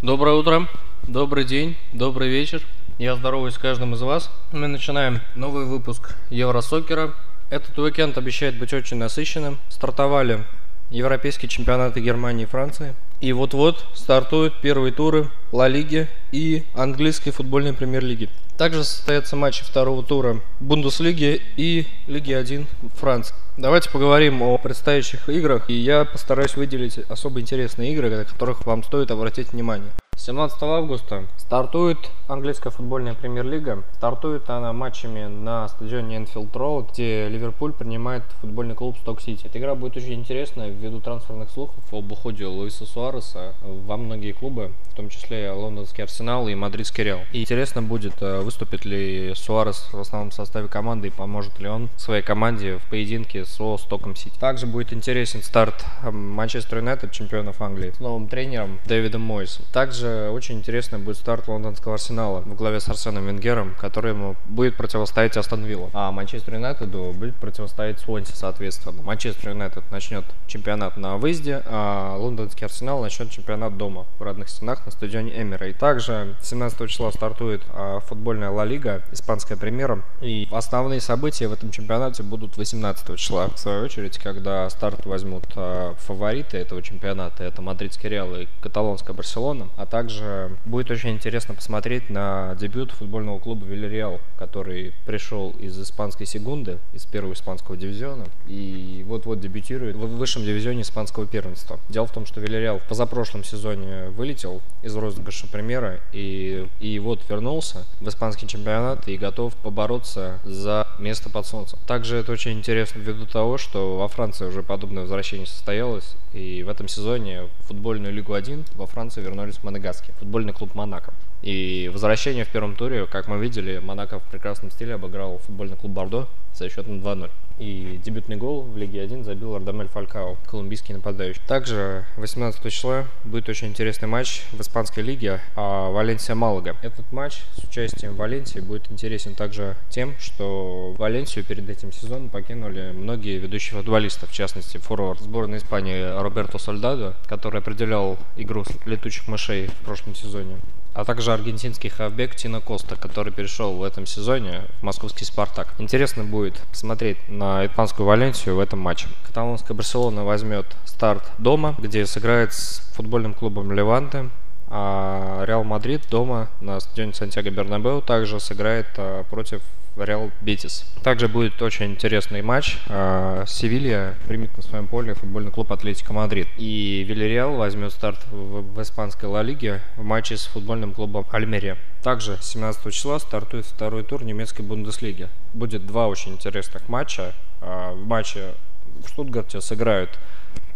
Доброе утро, добрый день, добрый вечер. Я здороваюсь с каждым из вас. Мы начинаем новый выпуск Евросокера. Этот уикенд обещает быть очень насыщенным. Стартовали европейские чемпионаты Германии и Франции. И вот-вот стартуют первые туры Ла Лиги и английской футбольной премьер-лиги. Также состоятся матчи второго тура Бундеслиги и Лиги 1 Франции. Давайте поговорим о предстоящих играх, и я постараюсь выделить особо интересные игры, на которых вам стоит обратить внимание. 17 августа стартует английская футбольная премьер-лига. Стартует она матчами на стадионе Энфилд Роуд, где Ливерпуль принимает футбольный клуб Сток Сити. Эта игра будет очень интересная ввиду трансферных слухов об уходе Луиса Суареса во многие клубы, том числе лондонский Арсенал и мадридский Реал. И интересно будет, э, выступит ли Суарес в основном составе команды и поможет ли он своей команде в поединке со Стоком Сити. Также будет интересен старт э, Манчестер Юнайтед, чемпионов Англии, с новым тренером Дэвидом Мойсом. Также очень интересный будет старт лондонского Арсенала в главе с Арсеном Венгером, который ему будет противостоять Астон Вилла. А Манчестер Юнайтеду будет противостоять Суонси, соответственно. Манчестер Юнайтед начнет чемпионат на выезде, а лондонский Арсенал начнет чемпионат дома в родных стенах на стадионе Эмира. И также 17 числа стартует а, футбольная Ла Лига, испанская премьера. И основные события в этом чемпионате будут 18 числа. В свою очередь, когда старт возьмут а, фавориты этого чемпионата, это мадридский Реал и каталонская Барселона, а также будет очень интересно посмотреть на дебют футбольного клуба Вильяреал, который пришел из испанской секунды, из первого испанского дивизиона, и вот-вот дебютирует в высшем дивизионе испанского первенства. Дело в том, что Вильяреал в позапрошлом сезоне вылетел из розыгрыша премьера и, и вот вернулся в испанский чемпионат и готов побороться за место под солнцем. Также это очень интересно ввиду того, что во Франции уже подобное возвращение состоялось, и в этом сезоне в футбольную Лигу 1 во Франции вернулись Монегаски футбольный клуб Монако. И возвращение в первом туре, как мы видели, Монако в прекрасном стиле обыграл футбольный клуб Бордо со счетом 2-0. И дебютный гол в Лиге 1 забил Ардамель Фалькао, колумбийский нападающий. Также 18 числа будет очень интересный матч в Испанской лиге а Валенсия-Малага. Этот матч с участием Валенсии будет интересен также тем, что Валенсию перед этим сезоном покинули многие ведущие футболисты, в частности форвард сборной Испании Роберто Сольдадо, который определял игру летучих мышей в прошлом сезоне а также аргентинский хавбек Тино Коста, который перешел в этом сезоне в московский «Спартак». Интересно будет посмотреть на испанскую Валенсию в этом матче. Каталонская Барселона возьмет старт дома, где сыграет с футбольным клубом Леванте, а Реал Мадрид дома на стадионе Сантьяго Бернабеу также сыграет а, против Реал Бетис. Также будет очень интересный матч. А, Севилья примет на своем поле футбольный клуб Атлетико Мадрид. И Вильяреал возьмет старт в, в испанской Ла Лиге в матче с футбольным клубом Альмерия. Также 17 числа стартует второй тур немецкой Бундеслиги. Будет два очень интересных матча. А, в матче в Штутгарте сыграют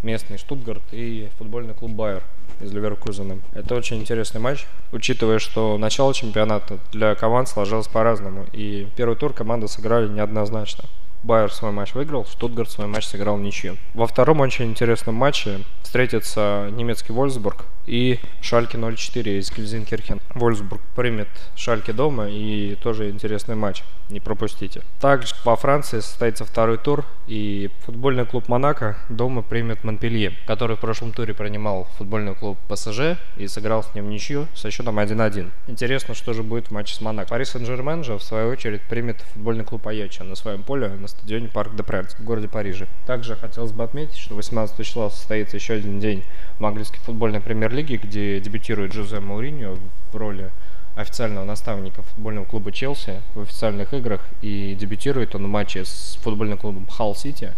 местный Штутгарт и футбольный клуб Байер из Ливеркузена. Это очень интересный матч, учитывая, что начало чемпионата для команд сложилось по-разному. И первый тур команды сыграли неоднозначно. Байер свой матч выиграл, Штутгарт свой матч сыграл ничью. Во втором очень интересном матче встретится немецкий Вольсбург и Шальке 04 из Кельзинкирхен. Вольсбург примет Шальке дома и тоже интересный матч, не пропустите. Также во Франции состоится второй тур и футбольный клуб Монако дома примет Монпелье, который в прошлом туре принимал футбольный клуб ПСЖ и сыграл с ним ничью со счетом 1-1. Интересно, что же будет в матче с Монако. Пари Сен-Жермен же в свою очередь примет футбольный клуб Аяча на своем поле на стадионе Парк де Пренс в городе Париже. Также хотелось бы отметить, что 18 числа состоится еще один день в английской футбольной премьер-лиге, где дебютирует Жозе Мауриньо в роли официального наставника футбольного клуба Челси в официальных играх и дебютирует он в матче с футбольным клубом Халл Сити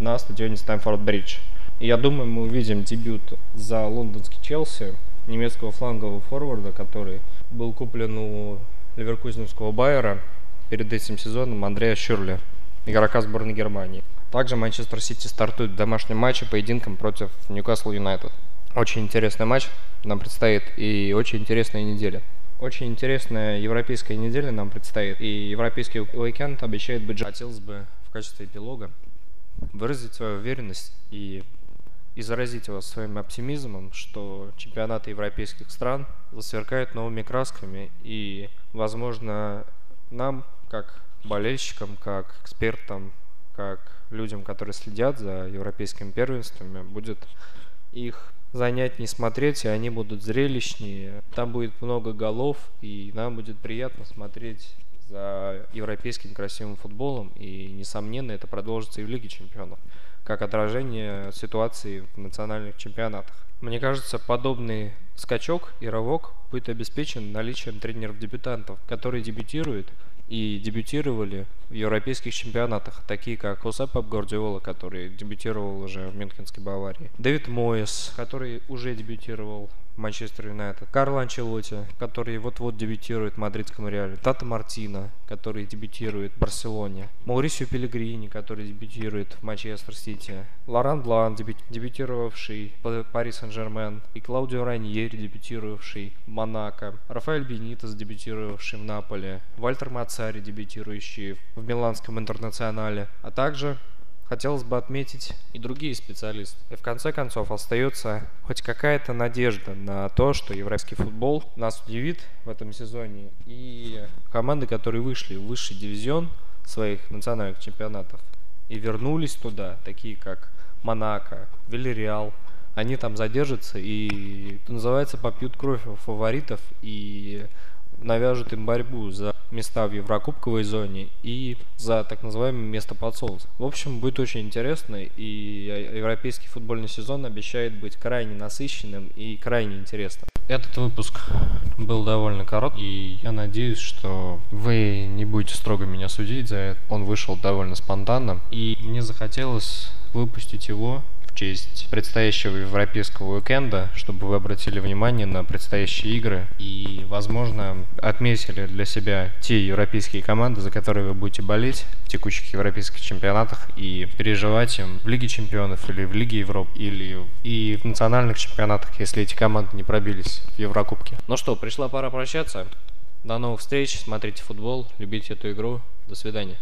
на стадионе Стэнфорд Бридж. И я думаю, мы увидим дебют за лондонский Челси немецкого флангового форварда, который был куплен у ливеркузинского Байера перед этим сезоном Андрея Шюрля, игрока сборной Германии. Также Манчестер Сити стартует в домашнем матче поединком против Ньюкасл Юнайтед. Очень интересный матч нам предстоит и очень интересная неделя. Очень интересная европейская неделя нам предстоит, и европейский уикенд обещает быть... Хотелось бы в качестве эпилога выразить свою уверенность и, и заразить вас своим оптимизмом, что чемпионаты европейских стран засверкают новыми красками, и, возможно, нам, как болельщикам, как экспертам, как людям, которые следят за европейскими первенствами, будет их занятнее смотреть, и они будут зрелищнее. Там будет много голов, и нам будет приятно смотреть за европейским красивым футболом, и, несомненно, это продолжится и в Лиге чемпионов, как отражение ситуации в национальных чемпионатах. Мне кажется, подобный скачок и рывок будет обеспечен наличием тренеров-дебютантов, которые дебютируют и дебютировали в европейских чемпионатах, такие как Хосе Пеп Гвардиола, который дебютировал уже в Мюнхенской Баварии, Дэвид Моэс, который уже дебютировал Манчестер Юнайтед, Карло Анчелотти, который вот-вот дебютирует в мадридском Реале, Тата Мартина, который дебютирует в Барселоне, Маурисио Пелегрини, который дебютирует в Манчестер Сити, Лоран Блан, дебютировавший в Пари Сен-Жермен, и Клаудио Раньери, дебютировавший в Монако, Рафаэль Бенитес, дебютировавший в Наполе, Вальтер Мацари, дебютирующий в Миланском Интернационале, а также хотелось бы отметить и другие специалисты. И в конце концов остается хоть какая-то надежда на то, что еврейский футбол нас удивит в этом сезоне. И команды, которые вышли в высший дивизион своих национальных чемпионатов и вернулись туда, такие как Монако, Вильяреал, они там задержатся и, называется, попьют кровь фаворитов и навяжут им борьбу за места в Еврокубковой зоне и за так называемое место под солнцем. В общем, будет очень интересно, и европейский футбольный сезон обещает быть крайне насыщенным и крайне интересным. Этот выпуск был довольно короткий, и я надеюсь, что вы не будете строго меня судить за это. Он вышел довольно спонтанно, и мне захотелось выпустить его в честь предстоящего европейского уикенда, чтобы вы обратили внимание на предстоящие игры и, возможно, отметили для себя те европейские команды, за которые вы будете болеть в текущих европейских чемпионатах и переживать им в Лиге чемпионов или в Лиге Европы или и в национальных чемпионатах, если эти команды не пробились в Еврокубке. Ну что, пришла пора прощаться. До новых встреч, смотрите футбол, любите эту игру. До свидания.